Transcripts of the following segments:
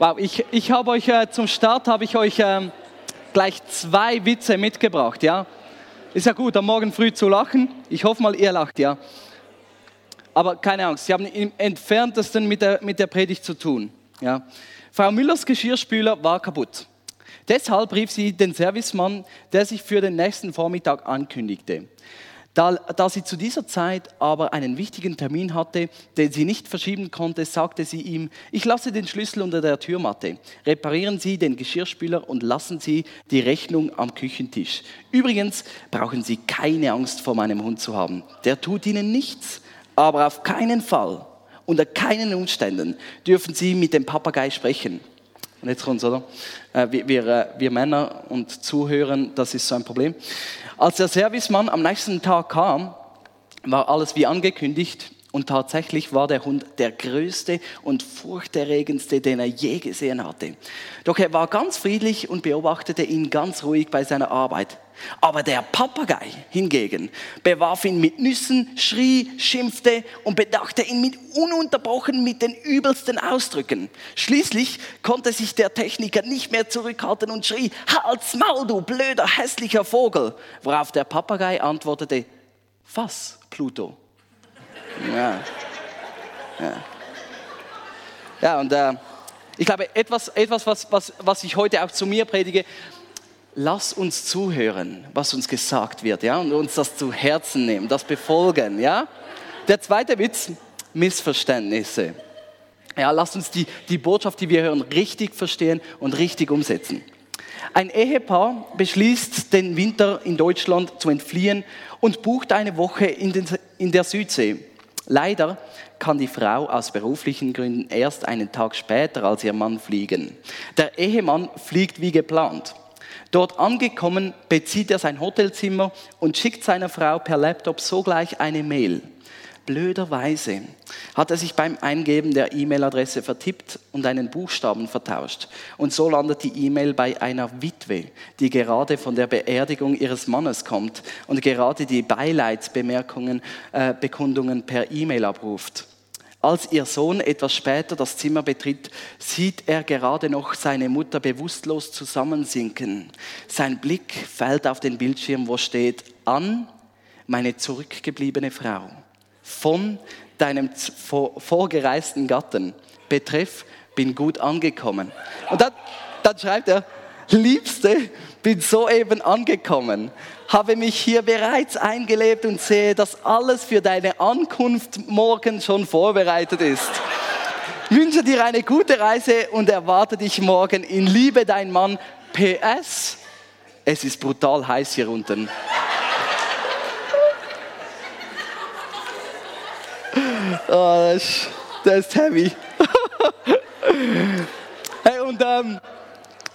Wow, ich, ich habe euch äh, zum Start habe ich euch äh, gleich zwei Witze mitgebracht, ja. Ist ja gut, am Morgen früh zu lachen. Ich hoffe mal, ihr lacht, ja. Aber keine Angst, sie haben im entferntesten mit der, mit der Predigt zu tun, ja. Frau Müllers Geschirrspüler war kaputt. Deshalb rief sie den Servicemann, der sich für den nächsten Vormittag ankündigte. Da, da, sie zu dieser Zeit aber einen wichtigen Termin hatte, den sie nicht verschieben konnte, sagte sie ihm, ich lasse den Schlüssel unter der Türmatte. Reparieren Sie den Geschirrspüler und lassen Sie die Rechnung am Küchentisch. Übrigens brauchen Sie keine Angst vor meinem Hund zu haben. Der tut Ihnen nichts, aber auf keinen Fall, unter keinen Umständen dürfen Sie mit dem Papagei sprechen. Und jetzt kommt's, oder? Äh, wir, wir, äh, wir Männer und Zuhören, das ist so ein Problem. Als der Servicemann am nächsten Tag kam, war alles wie angekündigt und tatsächlich war der Hund der größte und furchterregendste, den er je gesehen hatte. Doch er war ganz friedlich und beobachtete ihn ganz ruhig bei seiner Arbeit. Aber der Papagei hingegen bewarf ihn mit Nüssen, schrie, schimpfte und bedachte ihn mit ununterbrochen mit den übelsten Ausdrücken. Schließlich konnte sich der Techniker nicht mehr zurückhalten und schrie, Halt's Maul, du blöder, hässlicher Vogel. Worauf der Papagei antwortete, was, Pluto? Ja, ja. ja und äh, ich glaube, etwas, etwas was, was, was ich heute auch zu mir predige, lass uns zuhören, was uns gesagt wird, ja, und uns das zu Herzen nehmen, das befolgen, ja. Der zweite Witz, Missverständnisse. Ja, lass uns die, die Botschaft, die wir hören, richtig verstehen und richtig umsetzen. Ein Ehepaar beschließt, den Winter in Deutschland zu entfliehen und bucht eine Woche in, den, in der Südsee. Leider kann die Frau aus beruflichen Gründen erst einen Tag später als ihr Mann fliegen. Der Ehemann fliegt wie geplant. Dort angekommen bezieht er sein Hotelzimmer und schickt seiner Frau per Laptop sogleich eine Mail. Blöderweise hat er sich beim Eingeben der E-Mail-Adresse vertippt und einen Buchstaben vertauscht. Und so landet die E-Mail bei einer Witwe, die gerade von der Beerdigung ihres Mannes kommt und gerade die Beileidsbemerkungen, äh, Bekundungen per E-Mail abruft. Als ihr Sohn etwas später das Zimmer betritt, sieht er gerade noch seine Mutter bewusstlos zusammensinken. Sein Blick fällt auf den Bildschirm, wo steht, an meine zurückgebliebene Frau, von deinem vorgereisten Gatten, betreff, bin gut angekommen. Und dann, dann schreibt er, Liebste, bin soeben angekommen, habe mich hier bereits eingelebt und sehe, dass alles für deine Ankunft morgen schon vorbereitet ist. Wünsche dir eine gute Reise und erwarte dich morgen in Liebe dein Mann. PS, es ist brutal heiß hier unten. Oh, das, ist, das ist heavy. hey, und ähm,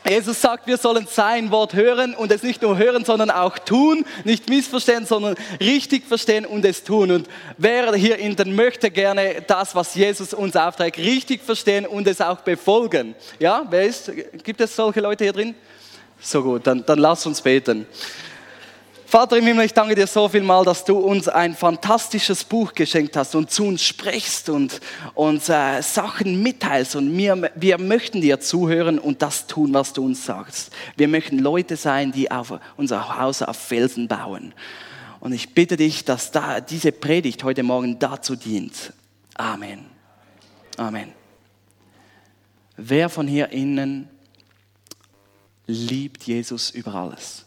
Jesus sagt, wir sollen sein Wort hören und es nicht nur hören, sondern auch tun, nicht missverstehen, sondern richtig verstehen und es tun. Und wer hier in den möchte gerne das, was Jesus uns aufträgt, richtig verstehen und es auch befolgen. Ja, wer ist? Gibt es solche Leute hier drin? So gut, dann, dann lass uns beten. Vater im Himmel, ich danke dir so viel mal, dass du uns ein fantastisches Buch geschenkt hast und zu uns sprichst und uns äh, Sachen mitteilst. Und wir, wir möchten dir zuhören und das tun, was du uns sagst. Wir möchten Leute sein, die auf unser Haus auf Felsen bauen. Und ich bitte dich, dass da diese Predigt heute Morgen dazu dient. Amen. Amen. Wer von hier innen liebt Jesus über alles?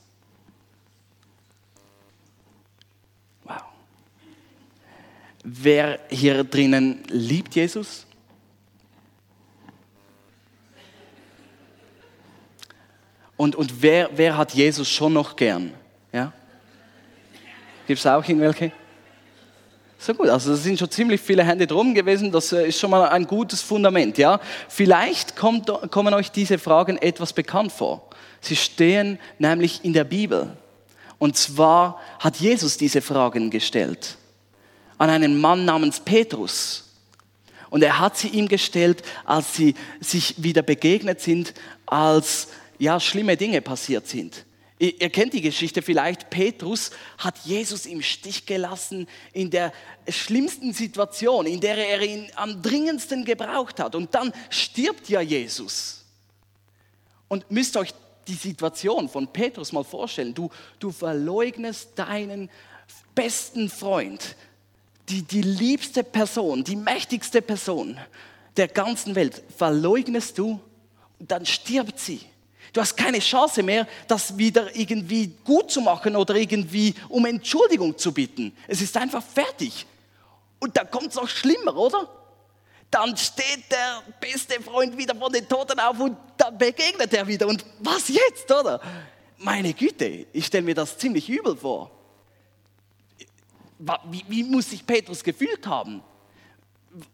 Wer hier drinnen liebt Jesus? Und, und wer, wer hat Jesus schon noch gern? Ja? Gibt es auch irgendwelche? So gut, also es sind schon ziemlich viele Hände drum gewesen, das äh, ist schon mal ein gutes Fundament. Ja? Vielleicht kommt, kommen euch diese Fragen etwas bekannt vor. Sie stehen nämlich in der Bibel. Und zwar hat Jesus diese Fragen gestellt an einen Mann namens Petrus. Und er hat sie ihm gestellt, als sie sich wieder begegnet sind, als ja, schlimme Dinge passiert sind. Ihr kennt die Geschichte vielleicht. Petrus hat Jesus im Stich gelassen in der schlimmsten Situation, in der er ihn am dringendsten gebraucht hat. Und dann stirbt ja Jesus. Und müsst euch die Situation von Petrus mal vorstellen. Du, du verleugnest deinen besten Freund, die, die liebste Person, die mächtigste Person der ganzen Welt, verleugnest du dann stirbt sie. Du hast keine Chance mehr, das wieder irgendwie gut zu machen oder irgendwie um Entschuldigung zu bitten. Es ist einfach fertig. Und da kommt es noch schlimmer, oder? Dann steht der beste Freund wieder von den Toten auf und dann begegnet er wieder. Und was jetzt, oder? Meine Güte, ich stelle mir das ziemlich übel vor. Wie, wie muss sich Petrus gefühlt haben?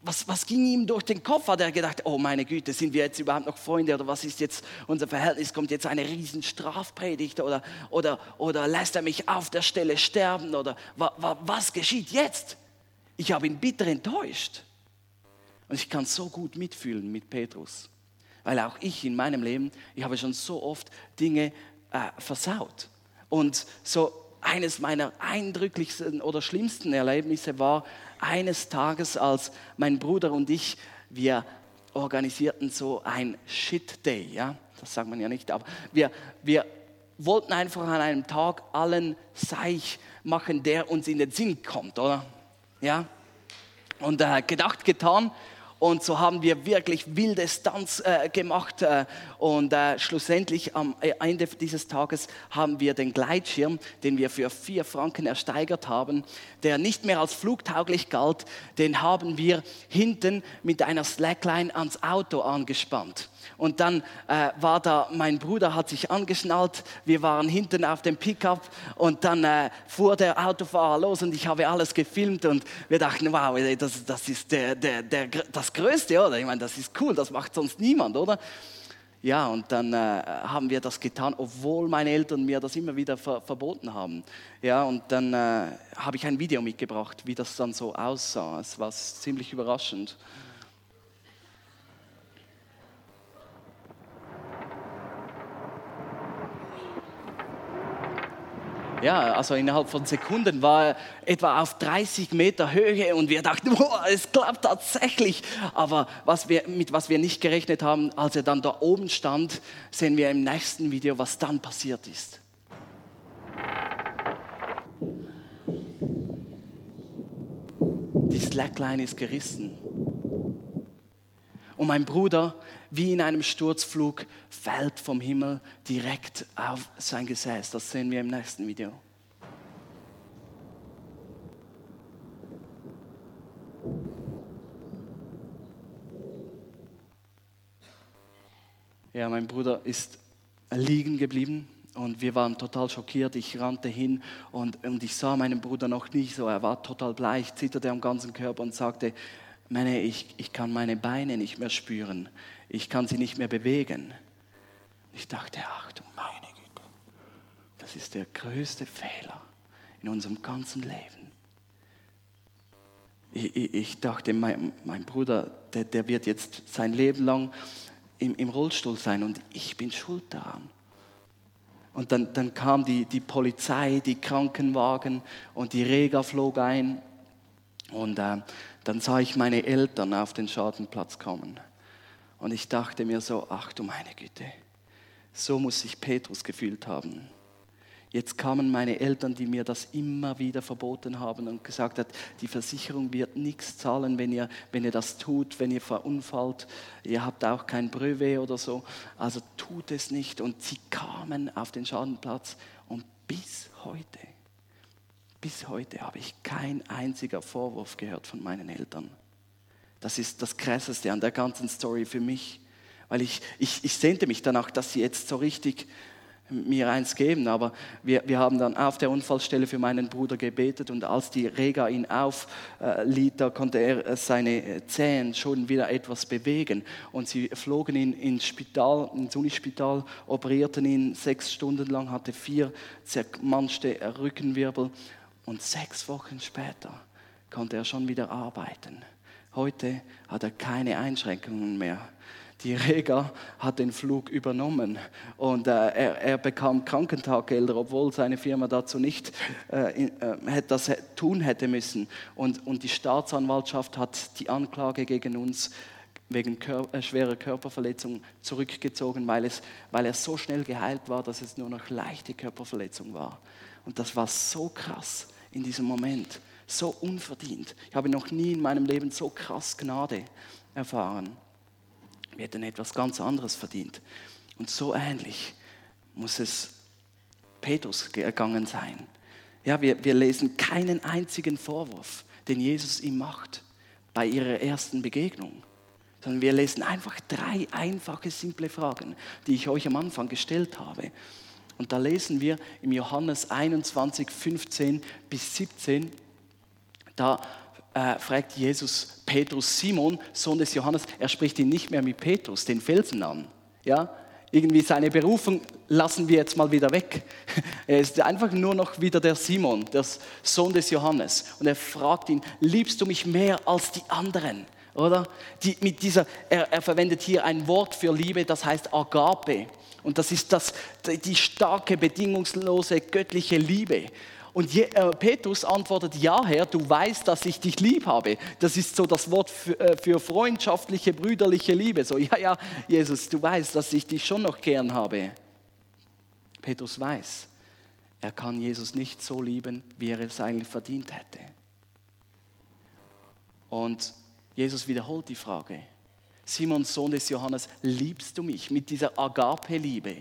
was, was ging ihm durch den Kopf? Hat er gedacht, oh meine Güte, sind wir jetzt überhaupt noch Freunde oder was ist jetzt unser Verhältnis? Kommt jetzt eine riesen Strafpredigt oder, oder, oder lässt er mich auf der Stelle sterben oder wa, wa, was geschieht jetzt? Ich habe ihn bitter enttäuscht. Und ich kann so gut mitfühlen mit Petrus, weil auch ich in meinem Leben, ich habe schon so oft Dinge äh, versaut. Und so eines meiner eindrücklichsten oder schlimmsten Erlebnisse war, eines Tages, als mein Bruder und ich, wir organisierten so ein Shit Day, ja, das sagt man ja nicht, aber wir, wir wollten einfach an einem Tag allen Seich machen, der uns in den Sinn kommt, oder? Ja? Und äh, gedacht, getan. Und so haben wir wirklich wilde Stunts äh, gemacht. Äh, und äh, schlussendlich am Ende dieses Tages haben wir den Gleitschirm, den wir für vier Franken ersteigert haben, der nicht mehr als flugtauglich galt, den haben wir hinten mit einer Slackline ans Auto angespannt. Und dann äh, war da, mein Bruder hat sich angeschnallt, wir waren hinten auf dem Pickup und dann äh, fuhr der Autofahrer los und ich habe alles gefilmt und wir dachten, wow, das, das ist der, der, der, das Größte, oder? Ich meine, das ist cool, das macht sonst niemand, oder? Ja, und dann äh, haben wir das getan, obwohl meine Eltern mir das immer wieder ver verboten haben. Ja, und dann äh, habe ich ein Video mitgebracht, wie das dann so aussah. Es war ziemlich überraschend. Ja, also innerhalb von Sekunden war er etwa auf 30 Meter Höhe und wir dachten, boah, es klappt tatsächlich. Aber was wir, mit was wir nicht gerechnet haben, als er dann da oben stand, sehen wir im nächsten Video, was dann passiert ist. Die Slackline ist gerissen. Und mein Bruder, wie in einem Sturzflug, fällt vom Himmel direkt auf sein Gesäß. Das sehen wir im nächsten Video. Ja, mein Bruder ist liegen geblieben und wir waren total schockiert. Ich rannte hin und, und ich sah meinen Bruder noch nicht so. Er war total bleich, zitterte am ganzen Körper und sagte, meine, ich, ich kann meine Beine nicht mehr spüren. Ich kann sie nicht mehr bewegen. Ich dachte, ach du meine Güte, das ist der größte Fehler in unserem ganzen Leben. Ich, ich, ich dachte, mein, mein Bruder, der, der, wird jetzt sein Leben lang im, im, Rollstuhl sein und ich bin schuld daran. Und dann, dann kam die, die Polizei, die Krankenwagen und die Rega flog ein. Und äh, dann sah ich meine Eltern auf den Schadenplatz kommen. Und ich dachte mir so, ach du meine Güte, so muss sich Petrus gefühlt haben. Jetzt kamen meine Eltern, die mir das immer wieder verboten haben und gesagt hat, die Versicherung wird nichts zahlen, wenn ihr, wenn ihr das tut, wenn ihr verunfallt. Ihr habt auch kein Brevet oder so. Also tut es nicht. Und sie kamen auf den Schadenplatz und bis heute bis heute habe ich kein einziger Vorwurf gehört von meinen Eltern. Das ist das Krasseste an der ganzen Story für mich, weil ich, ich, ich sehnte mich danach, dass sie jetzt so richtig mir eins geben. Aber wir, wir haben dann auf der Unfallstelle für meinen Bruder gebetet und als die Rega ihn aufliet, da konnte er seine Zähne schon wieder etwas bewegen. Und sie flogen ihn ins Spital, ins Unispital, operierten ihn sechs Stunden lang, hatte vier zermanschte Rückenwirbel und sechs Wochen später konnte er schon wieder arbeiten. Heute hat er keine Einschränkungen mehr. Die Rega hat den Flug übernommen und äh, er, er, bekam Krankentaggelder, obwohl seine Firma dazu nicht äh, äh, das tun hätte müssen. Und, und die Staatsanwaltschaft hat die Anklage gegen uns wegen Kör äh, schwerer Körperverletzung zurückgezogen, weil, es, weil er so schnell geheilt war, dass es nur noch leichte Körperverletzung war. Und das war so krass in diesem Moment, so unverdient. Ich habe noch nie in meinem Leben so krass Gnade erfahren. Wir hätten etwas ganz anderes verdient. Und so ähnlich muss es Petrus gegangen sein. Ja, wir, wir lesen keinen einzigen Vorwurf, den Jesus ihm macht bei ihrer ersten Begegnung sondern wir lesen einfach drei einfache, simple Fragen, die ich euch am Anfang gestellt habe. Und da lesen wir im Johannes 21, 15 bis 17, da äh, fragt Jesus Petrus Simon, Sohn des Johannes, er spricht ihn nicht mehr mit Petrus, den Felsen an. Ja? Irgendwie seine Berufung lassen wir jetzt mal wieder weg. Er ist einfach nur noch wieder der Simon, der Sohn des Johannes. Und er fragt ihn, liebst du mich mehr als die anderen? oder? Die, mit dieser, er, er verwendet hier ein Wort für Liebe, das heißt Agape. Und das ist das, die starke, bedingungslose, göttliche Liebe. Und Je, äh, Petrus antwortet, ja Herr, du weißt, dass ich dich lieb habe. Das ist so das Wort für, äh, für freundschaftliche, brüderliche Liebe. So, ja, ja, Jesus, du weißt, dass ich dich schon noch gern habe. Petrus weiß, er kann Jesus nicht so lieben, wie er es eigentlich verdient hätte. Und Jesus wiederholt die Frage. Simon, Sohn des Johannes, liebst du mich mit dieser Agape-Liebe?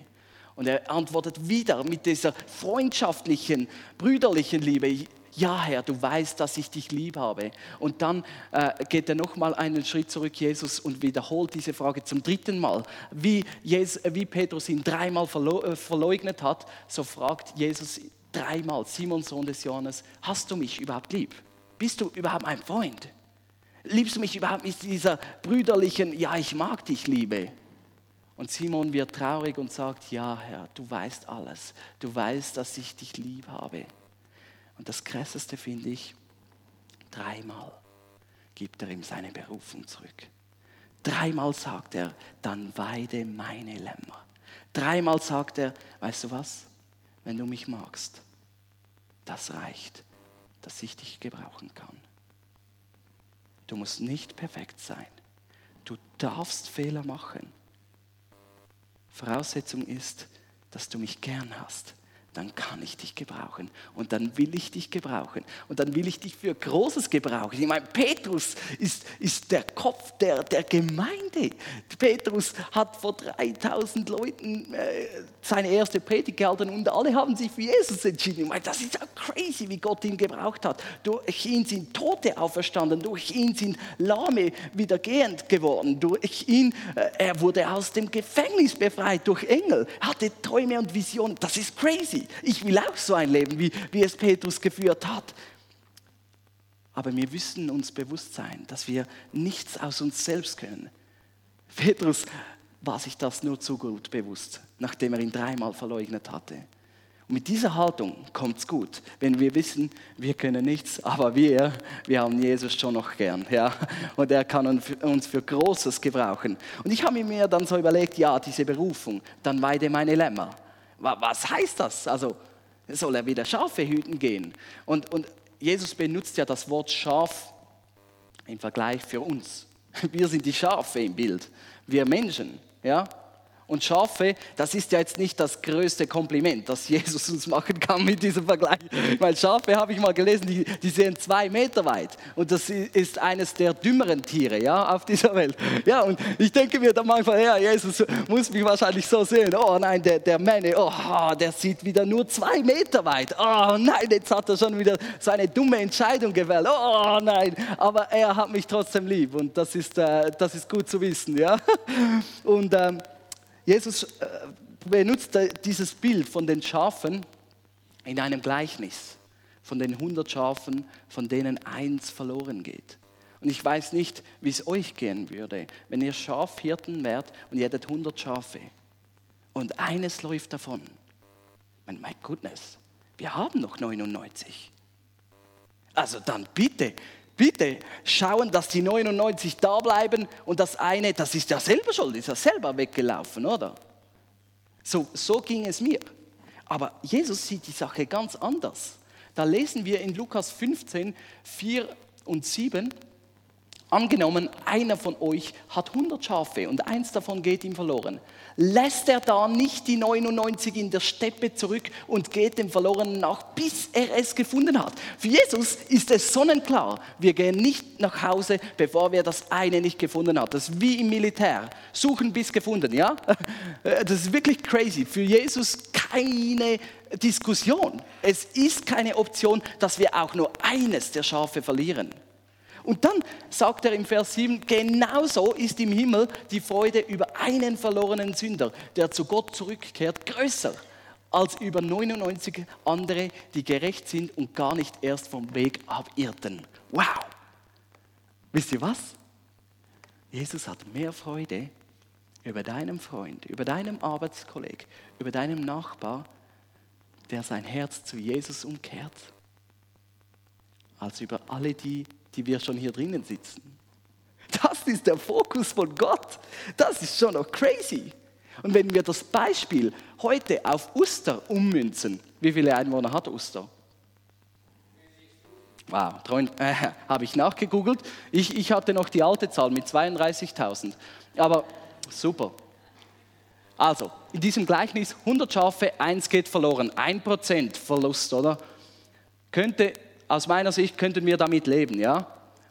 Und er antwortet wieder mit dieser freundschaftlichen, brüderlichen Liebe. Ja, Herr, du weißt, dass ich dich lieb habe. Und dann äh, geht er nochmal einen Schritt zurück, Jesus, und wiederholt diese Frage zum dritten Mal. Wie, Jesus, wie Petrus ihn dreimal äh, verleugnet hat, so fragt Jesus dreimal, Simon, Sohn des Johannes, hast du mich überhaupt lieb? Bist du überhaupt mein Freund? Liebst du mich überhaupt mit dieser brüderlichen, ja, ich mag dich, Liebe? Und Simon wird traurig und sagt, ja, Herr, du weißt alles. Du weißt, dass ich dich lieb habe. Und das Krasseste finde ich, dreimal gibt er ihm seine Berufung zurück. Dreimal sagt er, dann weide meine Lämmer. Dreimal sagt er, weißt du was, wenn du mich magst, das reicht, dass ich dich gebrauchen kann. Du musst nicht perfekt sein. Du darfst Fehler machen. Voraussetzung ist, dass du mich gern hast dann kann ich dich gebrauchen. Und dann will ich dich gebrauchen. Und dann will ich dich für Großes gebrauchen. Ich meine, Petrus ist, ist der Kopf der, der Gemeinde. Petrus hat vor 3000 Leuten äh, seine erste Predigt gehalten und alle haben sich für Jesus entschieden. Ich meine, das ist ja crazy, wie Gott ihn gebraucht hat. Durch ihn sind Tote auferstanden. Durch ihn sind Lahme wieder gehend geworden. Durch ihn, äh, er wurde aus dem Gefängnis befreit durch Engel. hatte Träume und Visionen. Das ist crazy. Ich will auch so ein Leben, wie, wie es Petrus geführt hat. Aber wir müssen uns bewusst sein, dass wir nichts aus uns selbst können. Petrus war sich das nur zu gut bewusst, nachdem er ihn dreimal verleugnet hatte. Und mit dieser Haltung kommt es gut, wenn wir wissen, wir können nichts, aber wir, wir haben Jesus schon noch gern. Ja? Und er kann uns für Großes gebrauchen. Und ich habe mir dann so überlegt, ja, diese Berufung, dann weide meine Lämmer. Was heißt das? Also soll er wieder Schafe hüten gehen? Und, und Jesus benutzt ja das Wort Schaf im Vergleich für uns. Wir sind die Schafe im Bild, wir Menschen. Ja? Und Schafe, das ist ja jetzt nicht das größte Kompliment, das Jesus uns machen kann mit diesem Vergleich. Weil Schafe, habe ich mal gelesen, die, die sehen zwei Meter weit. Und das ist eines der dümmeren Tiere ja, auf dieser Welt. Ja, und ich denke mir dann manchmal, ja, Jesus muss mich wahrscheinlich so sehen. Oh nein, der, der Mann, oh, der sieht wieder nur zwei Meter weit. Oh nein, jetzt hat er schon wieder so eine dumme Entscheidung gewählt. Oh nein, aber er hat mich trotzdem lieb. Und das ist, äh, das ist gut zu wissen. Ja? Und ähm, Jesus äh, benutzt dieses Bild von den Schafen in einem Gleichnis von den 100 Schafen, von denen eins verloren geht. Und ich weiß nicht, wie es euch gehen würde, wenn ihr Schafhirten wärt und ihr hättet 100 Schafe und eines läuft davon. My, my goodness, wir haben noch 99. Also dann bitte, Bitte schauen, dass die 99 da bleiben und das eine, das ist ja selber schuld, ist ja selber weggelaufen, oder? So, so ging es mir. Aber Jesus sieht die Sache ganz anders. Da lesen wir in Lukas 15, 4 und 7, Angenommen, einer von euch hat 100 Schafe und eins davon geht ihm verloren. Lässt er da nicht die 99 in der Steppe zurück und geht dem Verlorenen nach, bis er es gefunden hat? Für Jesus ist es sonnenklar. Wir gehen nicht nach Hause, bevor wir das eine nicht gefunden haben. Das ist wie im Militär. Suchen bis gefunden, ja? Das ist wirklich crazy. Für Jesus keine Diskussion. Es ist keine Option, dass wir auch nur eines der Schafe verlieren. Und dann sagt er im Vers 7, genauso ist im Himmel die Freude über einen verlorenen Sünder, der zu Gott zurückkehrt, größer als über 99 andere, die gerecht sind und gar nicht erst vom Weg abirrten. Wow! Wisst ihr was? Jesus hat mehr Freude über deinen Freund, über deinen Arbeitskolleg, über deinen Nachbar, der sein Herz zu Jesus umkehrt, als über alle die, die wir schon hier drinnen sitzen. Das ist der Fokus von Gott. Das ist schon noch crazy. Und wenn wir das Beispiel heute auf Uster ummünzen, wie viele Einwohner hat Uster? Wow, äh, habe ich nachgegoogelt. Ich, ich hatte noch die alte Zahl mit 32.000. Aber super. Also, in diesem Gleichnis 100 Schafe, eins geht verloren, 1% Verlust, oder? Könnte aus meiner Sicht könnten wir damit leben, ja.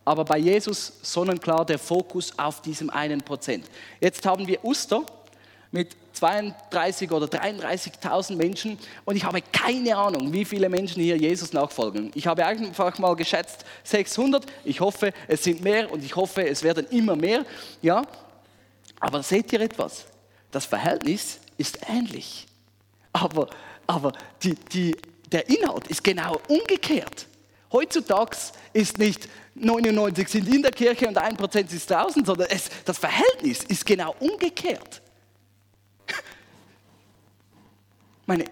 Aber bei Jesus sonnenklar der Fokus auf diesem einen Prozent. Jetzt haben wir Uster mit 32 oder 33.000 Menschen und ich habe keine Ahnung, wie viele Menschen hier Jesus nachfolgen. Ich habe einfach mal geschätzt 600. Ich hoffe, es sind mehr und ich hoffe, es werden immer mehr. Ja, aber seht ihr etwas? Das Verhältnis ist ähnlich, aber, aber die, die, der Inhalt ist genau umgekehrt. Heutzutage ist nicht 99 sind in der Kirche und 1% ist draußen, sondern es, das Verhältnis ist genau umgekehrt. Meine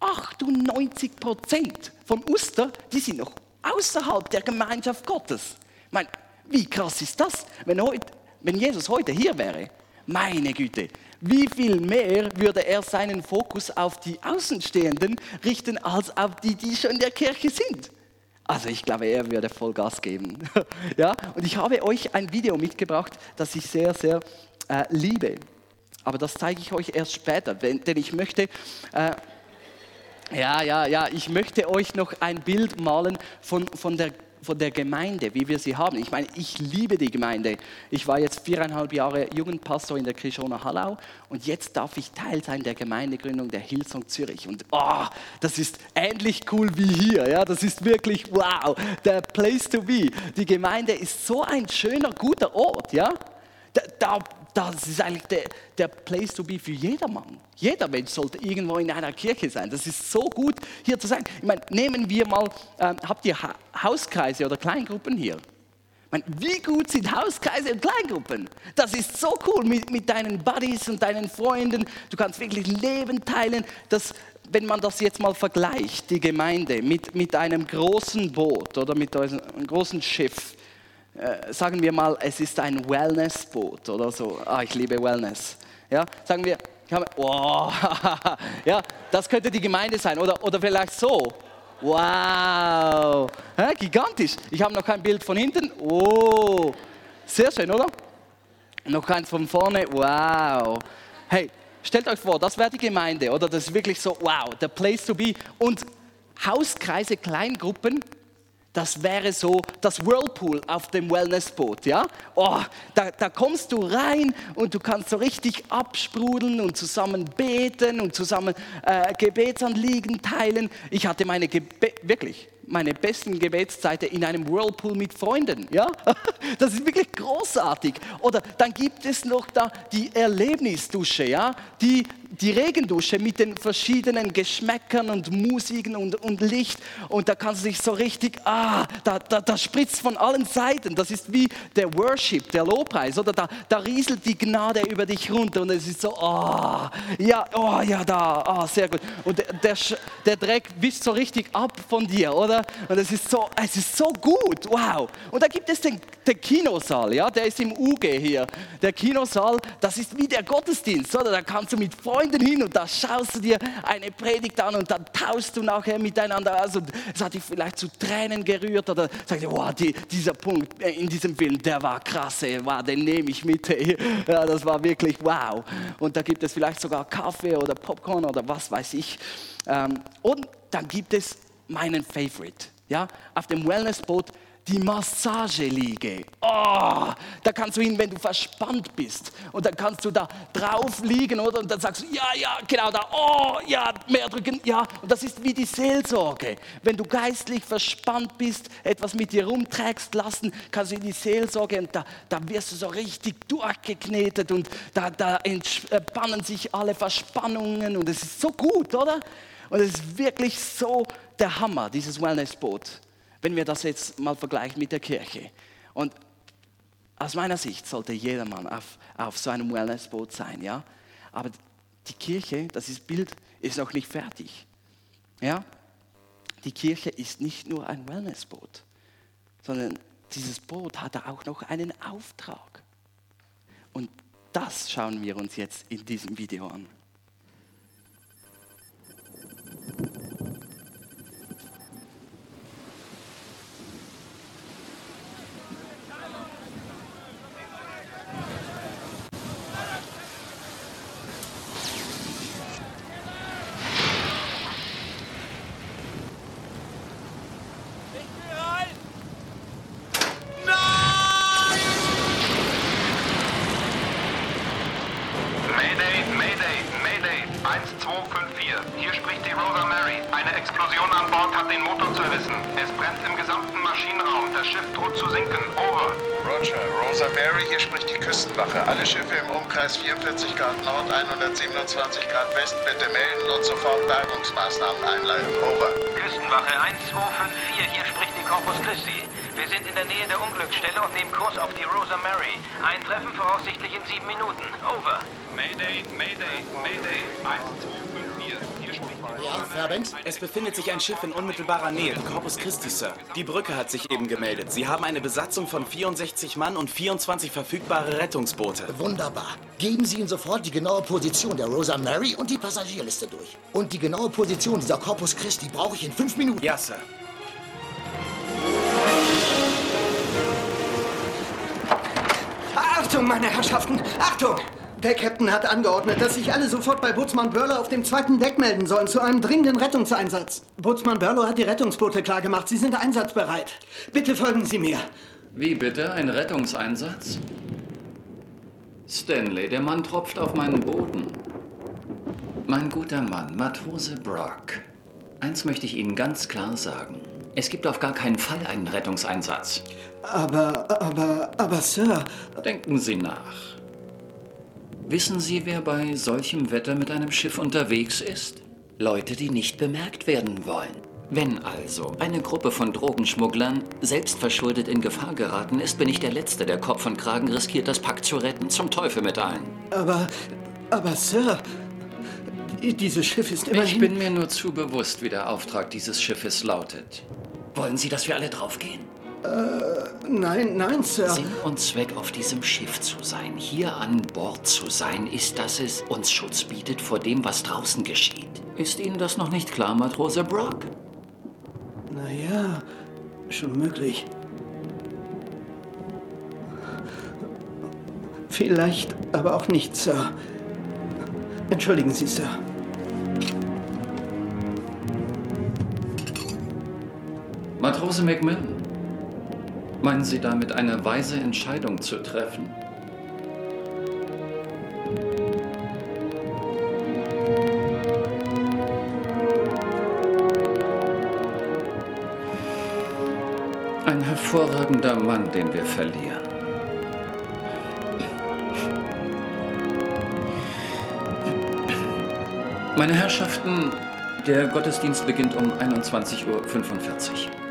98% von Uster, die sind noch außerhalb der Gemeinschaft Gottes. Meine, wie krass ist das? Wenn, heute, wenn Jesus heute hier wäre, meine Güte, wie viel mehr würde er seinen Fokus auf die Außenstehenden richten, als auf die, die schon in der Kirche sind? Also ich glaube, er würde voll Gas geben. ja? Und ich habe euch ein Video mitgebracht, das ich sehr, sehr äh, liebe. Aber das zeige ich euch erst später, denn, denn ich möchte... Äh, ja, ja, ja, ich möchte euch noch ein Bild malen von, von der von der Gemeinde, wie wir sie haben. Ich meine, ich liebe die Gemeinde. Ich war jetzt viereinhalb Jahre Jugendpastor in der Krishona Hallau und jetzt darf ich Teil sein der Gemeindegründung der Hillsong Zürich. Und oh, das ist ähnlich cool wie hier. Ja, das ist wirklich wow, der Place to be. Die Gemeinde ist so ein schöner, guter Ort. Ja, da, da das ist eigentlich der, der Place to be für jedermann. Jeder Mensch sollte irgendwo in einer Kirche sein. Das ist so gut, hier zu sein. Ich meine, nehmen wir mal, ähm, habt ihr ha Hauskreise oder Kleingruppen hier? Ich meine, wie gut sind Hauskreise und Kleingruppen? Das ist so cool mit, mit deinen Buddies und deinen Freunden. Du kannst wirklich Leben teilen. Das, wenn man das jetzt mal vergleicht, die Gemeinde, mit, mit einem großen Boot oder mit einem großen Schiff, äh, sagen wir mal, es ist ein Wellnessboot oder so. Ah, ich liebe Wellness. Ja, sagen wir, wow, ja, das könnte die Gemeinde sein oder, oder vielleicht so. Wow, ja, gigantisch. Ich habe noch kein Bild von hinten. Oh, sehr schön, oder? Noch eins von vorne. Wow. Hey, stellt euch vor, das wäre die Gemeinde, oder? Das ist wirklich so, wow, the place to be. Und Hauskreise, Kleingruppen, das wäre so das Whirlpool auf dem Wellnessboot, ja? Oh, da, da kommst du rein und du kannst so richtig absprudeln und zusammen beten und zusammen äh, Gebetsanliegen teilen. Ich hatte meine Gebe wirklich meine besten Gebetszeiten in einem Whirlpool mit Freunden. Ja? Das ist wirklich großartig. Oder dann gibt es noch da die Erlebnisdusche, ja? die, die Regendusche mit den verschiedenen Geschmäckern und Musiken und, und Licht. Und da kannst du dich so richtig, ah, da, da, da spritzt von allen Seiten. Das ist wie der Worship, der Lobpreis. Oder da, da rieselt die Gnade über dich runter und es ist so, ah, oh, ja, oh, ja, da, ah, oh, sehr gut. Und der, der, der Dreck wischt so richtig ab von dir, oder? Oder? Und es ist so, es ist so gut, wow. Und da gibt es den, den Kinosaal, ja, der ist im UG hier. Der Kinosaal, das ist wie der Gottesdienst, oder? Da kannst du mit Freunden hin und da schaust du dir eine Predigt an und dann tauschst du nachher miteinander aus und es hat dich vielleicht zu Tränen gerührt oder sagst, wow, die, dieser Punkt in diesem Film, der war krass, ey, wow, den nehme ich mit. Ey. Ja, das war wirklich wow. Und da gibt es vielleicht sogar Kaffee oder Popcorn oder was weiß ich. Ähm, und dann gibt es meinen Favorite. Ja, auf dem Wellnessboot die Massageliege. Oh, da kannst du hin, wenn du verspannt bist. Und dann kannst du da drauf liegen, oder? Und dann sagst du, ja, ja, genau da. Oh, ja, mehr drücken. Ja, und das ist wie die Seelsorge. Wenn du geistlich verspannt bist, etwas mit dir rumträgst lassen, kannst du in die Seelsorge und da, da wirst du so richtig durchgeknetet und da, da entspannen sich alle Verspannungen und es ist so gut, oder? Und es ist wirklich so der Hammer, dieses Wellnessboot wenn wir das jetzt mal vergleichen mit der Kirche. Und aus meiner Sicht sollte jedermann auf, auf so einem Wellnessboot sein, ja. Aber die Kirche, das ist Bild, ist noch nicht fertig. Ja? Die Kirche ist nicht nur ein Wellnessboot, sondern dieses Boot hat auch noch einen Auftrag. Und das schauen wir uns jetzt in diesem Video an. Mayday, Mayday. 1254. Ja, Fairbanks? Es befindet sich ein Schiff in unmittelbarer Nähe, Corpus Christi, Sir. Die Brücke hat sich eben gemeldet. Sie haben eine Besatzung von 64 Mann und 24 verfügbare Rettungsboote. Wunderbar. Geben Sie Ihnen sofort die genaue Position der Rosa Mary und die Passagierliste durch. Und die genaue Position dieser Corpus Christi brauche ich in fünf Minuten. Ja, Sir. Achtung, meine Herrschaften! Achtung! Der Captain hat angeordnet, dass sich alle sofort bei Bootsmann Burlow auf dem zweiten Deck melden sollen zu einem dringenden Rettungseinsatz. Bootsmann Burlow hat die Rettungsboote klargemacht. Sie sind einsatzbereit. Bitte folgen Sie mir. Wie bitte? Ein Rettungseinsatz? Stanley, der Mann tropft auf meinen Boden. Mein guter Mann, Matrose Brock. Eins möchte ich Ihnen ganz klar sagen. Es gibt auf gar keinen Fall einen Rettungseinsatz. Aber, aber, aber, Sir. Denken Sie nach. Wissen Sie, wer bei solchem Wetter mit einem Schiff unterwegs ist? Leute, die nicht bemerkt werden wollen. Wenn also eine Gruppe von Drogenschmugglern selbstverschuldet in Gefahr geraten ist, bin ich der Letzte, der Kopf und Kragen riskiert, das Pack zu retten. Zum Teufel mit allen. Aber, aber Sir, dieses Schiff ist immerhin... Ich bin mir nur zu bewusst, wie der Auftrag dieses Schiffes lautet. Wollen Sie, dass wir alle draufgehen? Äh, nein, nein, Sir. Sinn und Zweck auf diesem Schiff zu sein, hier an Bord zu sein, ist, dass es uns Schutz bietet vor dem, was draußen geschieht. Ist Ihnen das noch nicht klar, Matrose Brock? Naja, schon möglich. Vielleicht, aber auch nicht, Sir. Entschuldigen Sie, Sir. Matrose Macmillan, Meinen Sie damit eine weise Entscheidung zu treffen? Ein hervorragender Mann, den wir verlieren. Meine Herrschaften, der Gottesdienst beginnt um 21.45 Uhr.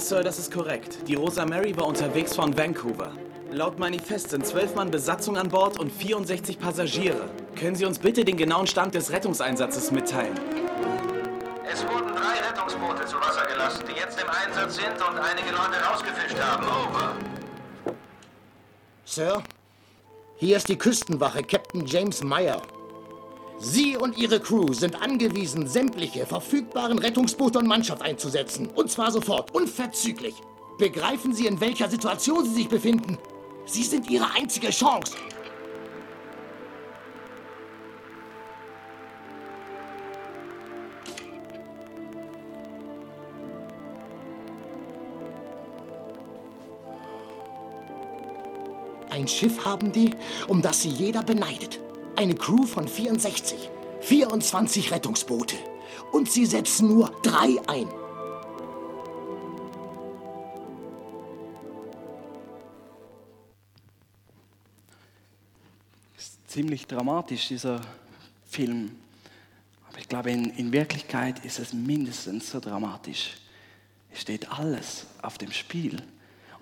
Ja, Sir, das ist korrekt. Die Rosa Mary war unterwegs von Vancouver. Laut Manifest sind zwölf Mann Besatzung an Bord und 64 Passagiere. Können Sie uns bitte den genauen Stand des Rettungseinsatzes mitteilen? Es wurden drei Rettungsboote zu Wasser gelassen, die jetzt im Einsatz sind und einige Leute rausgefischt haben. Over. Sir, hier ist die Küstenwache, Captain James Meyer. Sie und Ihre Crew sind angewiesen, sämtliche verfügbaren Rettungsboote und Mannschaft einzusetzen. Und zwar sofort, unverzüglich. Begreifen Sie, in welcher Situation Sie sich befinden? Sie sind Ihre einzige Chance. Ein Schiff haben die, um das sie jeder beneidet. Eine Crew von 64. 24 Rettungsboote. Und sie setzen nur drei ein. Ist ziemlich dramatisch, dieser Film. Aber ich glaube, in, in Wirklichkeit ist es mindestens so dramatisch. Es steht alles auf dem Spiel.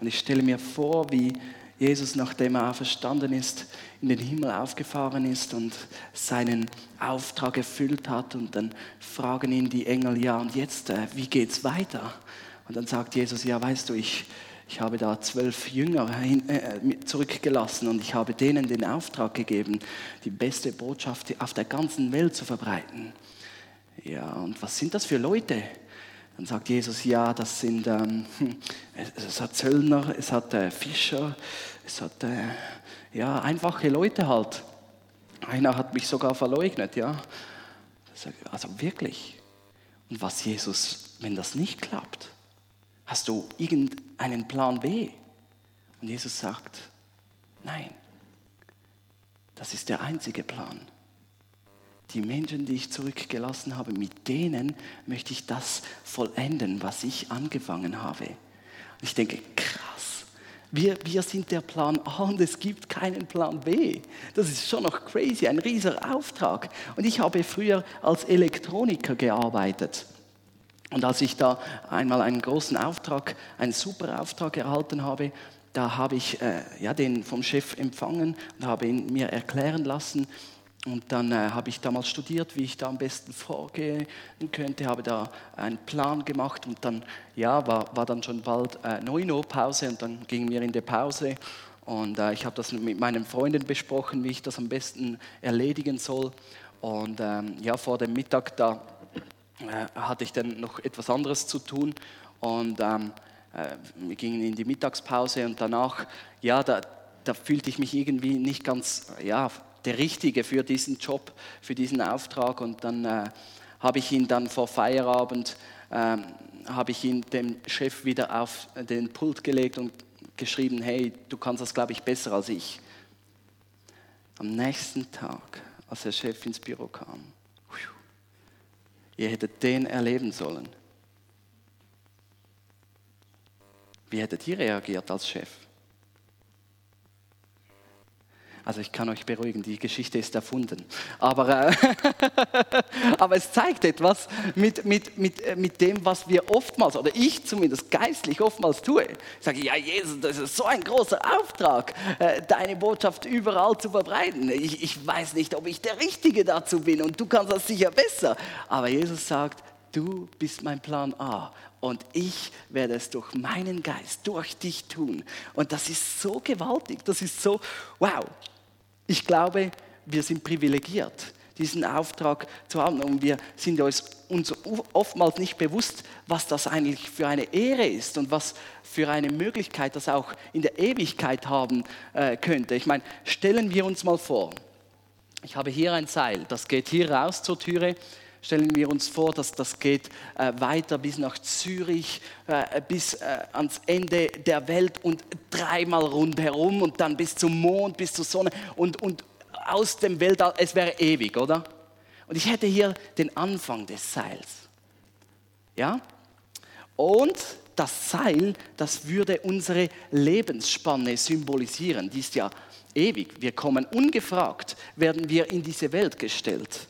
Und ich stelle mir vor, wie Jesus, nachdem er verstanden ist, in den Himmel aufgefahren ist und seinen Auftrag erfüllt hat. Und dann fragen ihn die Engel, ja, und jetzt, äh, wie geht's weiter? Und dann sagt Jesus, ja, weißt du, ich, ich habe da zwölf Jünger äh, zurückgelassen und ich habe denen den Auftrag gegeben, die beste Botschaft auf der ganzen Welt zu verbreiten. Ja, und was sind das für Leute? Dann sagt Jesus, ja, das sind, ähm, es, hat Zöllner, es hat äh, Fischer, es hat äh, ja, einfache Leute halt. Einer hat mich sogar verleugnet, ja. Also wirklich. Und was Jesus, wenn das nicht klappt? Hast du irgendeinen Plan B? Und Jesus sagt, nein, das ist der einzige Plan die Menschen, die ich zurückgelassen habe, mit denen möchte ich das vollenden, was ich angefangen habe. Und ich denke, krass, wir, wir sind der Plan A und es gibt keinen Plan B. Das ist schon noch crazy, ein riesiger Auftrag. Und ich habe früher als Elektroniker gearbeitet. Und als ich da einmal einen großen Auftrag, einen super Auftrag erhalten habe, da habe ich äh, ja, den vom Chef empfangen und habe ihn mir erklären lassen, und dann äh, habe ich damals studiert, wie ich da am besten vorgehen könnte, habe da einen Plan gemacht und dann ja, war, war dann schon bald äh, 9 Uhr Pause und dann gingen wir in die Pause und äh, ich habe das mit meinen Freunden besprochen, wie ich das am besten erledigen soll. Und ähm, ja, vor dem Mittag da äh, hatte ich dann noch etwas anderes zu tun und ähm, äh, wir gingen in die Mittagspause und danach, ja, da, da fühlte ich mich irgendwie nicht ganz, ja, der Richtige für diesen Job, für diesen Auftrag. Und dann äh, habe ich ihn dann vor Feierabend, äh, habe ich ihn dem Chef wieder auf den Pult gelegt und geschrieben, hey, du kannst das, glaube ich, besser als ich. Am nächsten Tag, als der Chef ins Büro kam, ihr hättet den erleben sollen. Wie hättet ihr reagiert als Chef? Also ich kann euch beruhigen, die Geschichte ist erfunden. Aber, äh, aber es zeigt etwas mit, mit, mit, äh, mit dem, was wir oftmals, oder ich zumindest geistlich oftmals tue. Ich sage, ja Jesus, das ist so ein großer Auftrag, äh, deine Botschaft überall zu verbreiten. Ich, ich weiß nicht, ob ich der Richtige dazu bin und du kannst das sicher besser. Aber Jesus sagt, du bist mein Plan A und ich werde es durch meinen Geist, durch dich tun. Und das ist so gewaltig, das ist so, wow. Ich glaube, wir sind privilegiert, diesen Auftrag zu haben. Und wir sind uns, uns oftmals nicht bewusst, was das eigentlich für eine Ehre ist und was für eine Möglichkeit das auch in der Ewigkeit haben äh, könnte. Ich meine, stellen wir uns mal vor, ich habe hier ein Seil, das geht hier raus zur Türe Stellen wir uns vor, dass das geht äh, weiter bis nach Zürich, äh, bis äh, ans Ende der Welt und dreimal rundherum und dann bis zum Mond, bis zur Sonne und, und aus dem Weltall. Es wäre ewig, oder? Und ich hätte hier den Anfang des Seils. Ja? Und das Seil, das würde unsere Lebensspanne symbolisieren. Die ist ja ewig. Wir kommen ungefragt, werden wir in diese Welt gestellt.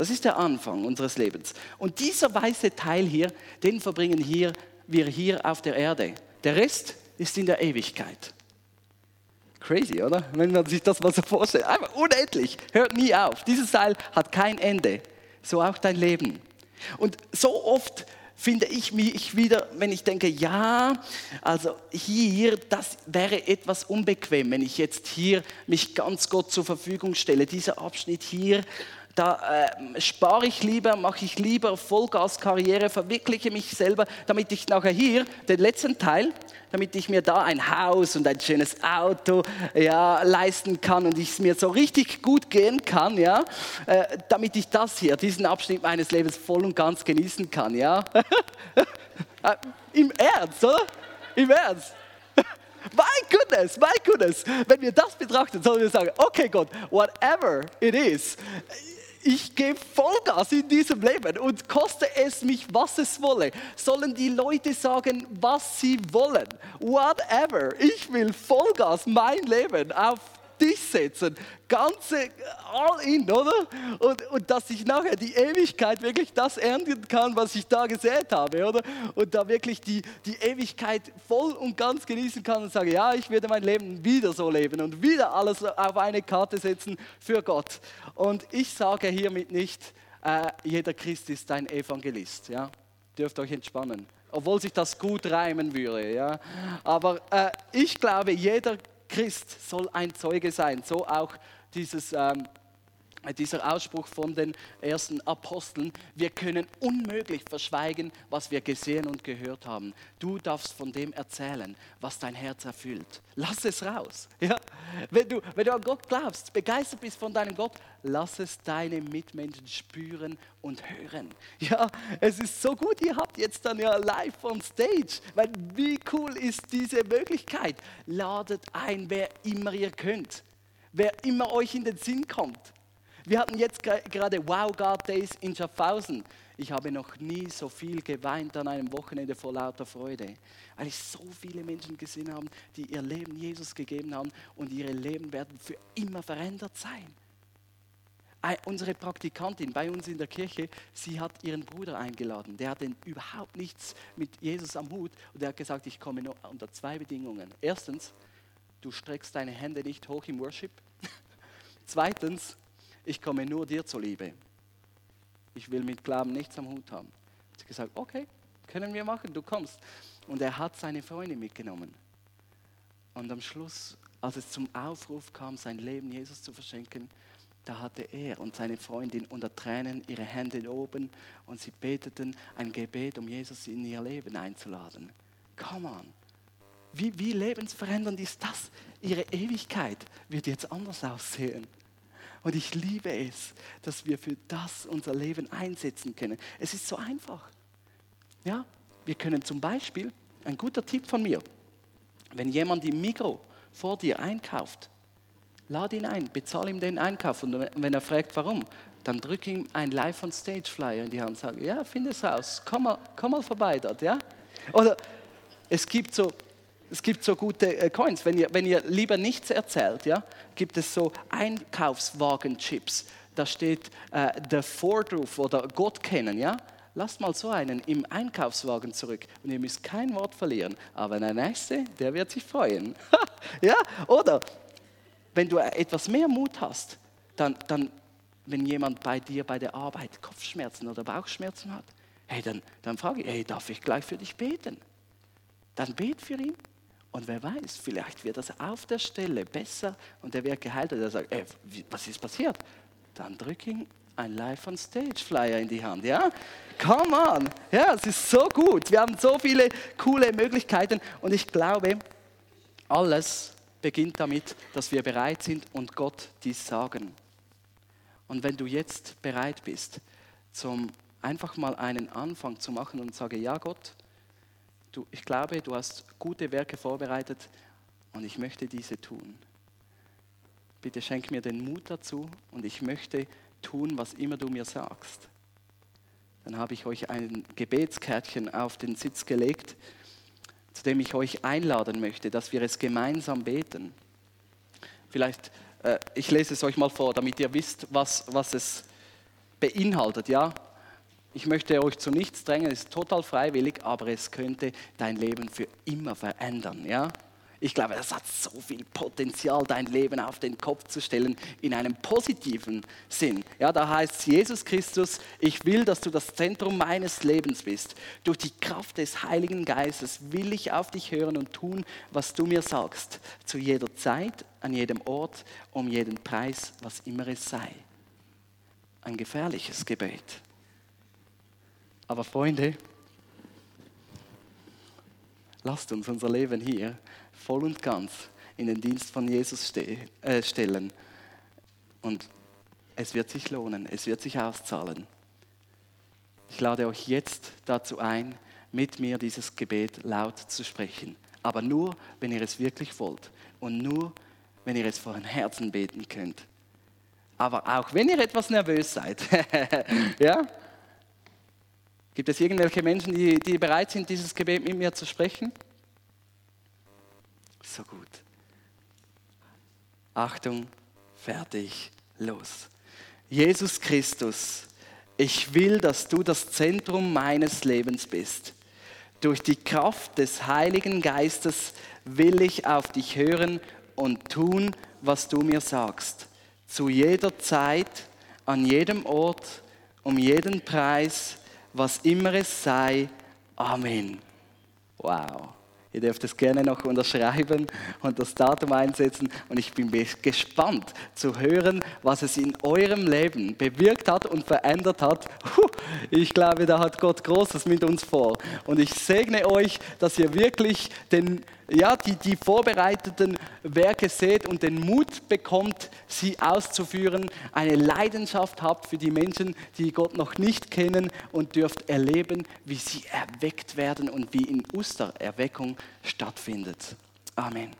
Das ist der Anfang unseres Lebens. Und dieser weiße Teil hier, den verbringen hier, wir hier auf der Erde. Der Rest ist in der Ewigkeit. Crazy, oder? Wenn man sich das mal so vorstellt. Einfach unendlich, hört nie auf. Dieses Teil hat kein Ende. So auch dein Leben. Und so oft finde ich mich wieder, wenn ich denke, ja, also hier, das wäre etwas unbequem, wenn ich jetzt hier mich ganz Gott zur Verfügung stelle. Dieser Abschnitt hier, da äh, spare ich lieber, mache ich lieber Vollgaskarriere, verwirkliche mich selber, damit ich nachher hier den letzten Teil, damit ich mir da ein Haus und ein schönes Auto ja, leisten kann und ich es mir so richtig gut gehen kann, ja, äh, damit ich das hier, diesen Abschnitt meines Lebens voll und ganz genießen kann, ja. Äh, Im Ernst, oder? Im Ernst. My goodness, my goodness. Wenn wir das betrachten, sollen wir sagen, okay Gott, whatever it is, ich gebe Vollgas in diesem Leben und koste es mich, was es wolle. Sollen die Leute sagen, was sie wollen. Whatever. Ich will Vollgas mein Leben auf dich setzen. Ganze all in, oder? Und, und dass ich nachher die Ewigkeit wirklich das ernten kann, was ich da gesät habe, oder? Und da wirklich die, die Ewigkeit voll und ganz genießen kann und sage, ja, ich werde mein Leben wieder so leben und wieder alles auf eine Karte setzen für Gott. Und ich sage hiermit nicht, äh, jeder Christ ist ein Evangelist, ja? Dürft euch entspannen obwohl sich das gut reimen würde. Ja? Aber äh, ich glaube, jeder Christ soll ein Zeuge sein. So auch dieses, ähm, dieser Ausspruch von den ersten Aposteln. Wir können unmöglich verschweigen, was wir gesehen und gehört haben. Du darfst von dem erzählen, was dein Herz erfüllt. Lass es raus. Ja? Wenn, du, wenn du an Gott glaubst, begeistert bist von deinem Gott, lass es deine Mitmenschen spüren und hören. Ja, es ist so gut, ihr habt jetzt dann ja live on stage. Weil wie cool ist diese Möglichkeit? Ladet ein, wer immer ihr könnt. Wer immer euch in den Sinn kommt. Wir hatten jetzt gerade Wow God Days in Schaffhausen. Ich habe noch nie so viel geweint an einem Wochenende vor lauter Freude, weil ich so viele Menschen gesehen habe, die ihr Leben Jesus gegeben haben und ihre Leben werden für immer verändert sein. Unsere Praktikantin bei uns in der Kirche, sie hat ihren Bruder eingeladen. Der hat überhaupt nichts mit Jesus am Hut und er hat gesagt, ich komme nur unter zwei Bedingungen. Erstens, du streckst deine Hände nicht hoch im Worship. Zweitens, ich komme nur dir zur Liebe. Ich will mit Glauben nichts am Hut haben. Sie hat gesagt, okay, können wir machen, du kommst. Und er hat seine Freunde mitgenommen. Und am Schluss, als es zum Aufruf kam, sein Leben Jesus zu verschenken, da hatte er und seine Freundin unter Tränen ihre Hände oben und sie beteten ein Gebet, um Jesus in ihr Leben einzuladen. Come on. Wie, wie lebensverändernd ist das? Ihre Ewigkeit wird jetzt anders aussehen. Und ich liebe es, dass wir für das unser Leben einsetzen können. Es ist so einfach. Ja, wir können zum Beispiel, ein guter Tipp von mir, wenn jemand im Mikro vor dir einkauft, lad ihn ein, bezahl ihm den Einkauf und wenn er fragt, warum, dann drück ihm ein Live-on-Stage-Flyer in die Hand und sage, ja, finde es raus, komm mal, komm mal vorbei dort, ja. Oder es gibt so es gibt so gute äh, Coins. Wenn ihr, wenn ihr lieber nichts erzählt, ja, gibt es so Einkaufswagen-Chips. Da steht äh, der Vorruf oder Gott kennen. Ja? Lasst mal so einen im Einkaufswagen zurück und ihr müsst kein Wort verlieren. Aber der Nächste, der wird sich freuen. ja? Oder wenn du etwas mehr Mut hast, dann, dann, wenn jemand bei dir bei der Arbeit Kopfschmerzen oder Bauchschmerzen hat, hey, dann, dann frage ich, hey, darf ich gleich für dich beten? Dann bet für ihn und wer weiß, vielleicht wird das auf der Stelle besser und er wird geheilt und er sagt, ey, was ist passiert? Dann drück ihm ein Live on Stage Flyer in die Hand, ja? Come on! Ja, es ist so gut. Wir haben so viele coole Möglichkeiten und ich glaube, alles beginnt damit, dass wir bereit sind und Gott dies sagen. Und wenn du jetzt bereit bist, zum einfach mal einen Anfang zu machen und sage, ja Gott, du, ich glaube, du hast gute Werke vorbereitet und ich möchte diese tun. Bitte schenk mir den Mut dazu und ich möchte tun, was immer du mir sagst. Dann habe ich euch ein Gebetskärtchen auf den Sitz gelegt, zu dem ich euch einladen möchte, dass wir es gemeinsam beten. Vielleicht, äh, ich lese es euch mal vor, damit ihr wisst, was, was es beinhaltet. Ja? Ich möchte euch zu nichts drängen, es ist total freiwillig, aber es könnte dein Leben für immer verändern. Ja? Ich glaube, das hat so viel Potenzial, dein Leben auf den Kopf zu stellen in einem positiven Sinn. Ja, da heißt Jesus Christus, ich will, dass du das Zentrum meines Lebens bist. Durch die Kraft des Heiligen Geistes will ich auf dich hören und tun, was du mir sagst. Zu jeder Zeit, an jedem Ort, um jeden Preis, was immer es sei. Ein gefährliches Gebet. Aber Freunde, lasst uns unser Leben hier voll und ganz in den Dienst von Jesus ste äh, stellen. Und es wird sich lohnen, es wird sich auszahlen. Ich lade euch jetzt dazu ein, mit mir dieses Gebet laut zu sprechen. Aber nur, wenn ihr es wirklich wollt. Und nur, wenn ihr es vor dem Herzen beten könnt. Aber auch wenn ihr etwas nervös seid. ja? Gibt es irgendwelche Menschen, die, die bereit sind, dieses Gebet mit mir zu sprechen? So gut. Achtung, fertig, los. Jesus Christus, ich will, dass du das Zentrum meines Lebens bist. Durch die Kraft des Heiligen Geistes will ich auf dich hören und tun, was du mir sagst. Zu jeder Zeit, an jedem Ort, um jeden Preis, was immer es sei. Amen. Wow. Ihr dürft es gerne noch unterschreiben und das Datum einsetzen. Und ich bin gespannt zu hören, was es in eurem Leben bewirkt hat und verändert hat. Ich glaube, da hat Gott Großes mit uns vor. Und ich segne euch, dass ihr wirklich den ja, die, die vorbereiteten Werke seht und den Mut bekommt, sie auszuführen, eine Leidenschaft habt für die Menschen, die Gott noch nicht kennen und dürft erleben, wie sie erweckt werden und wie in Ostererweckung stattfindet. Amen.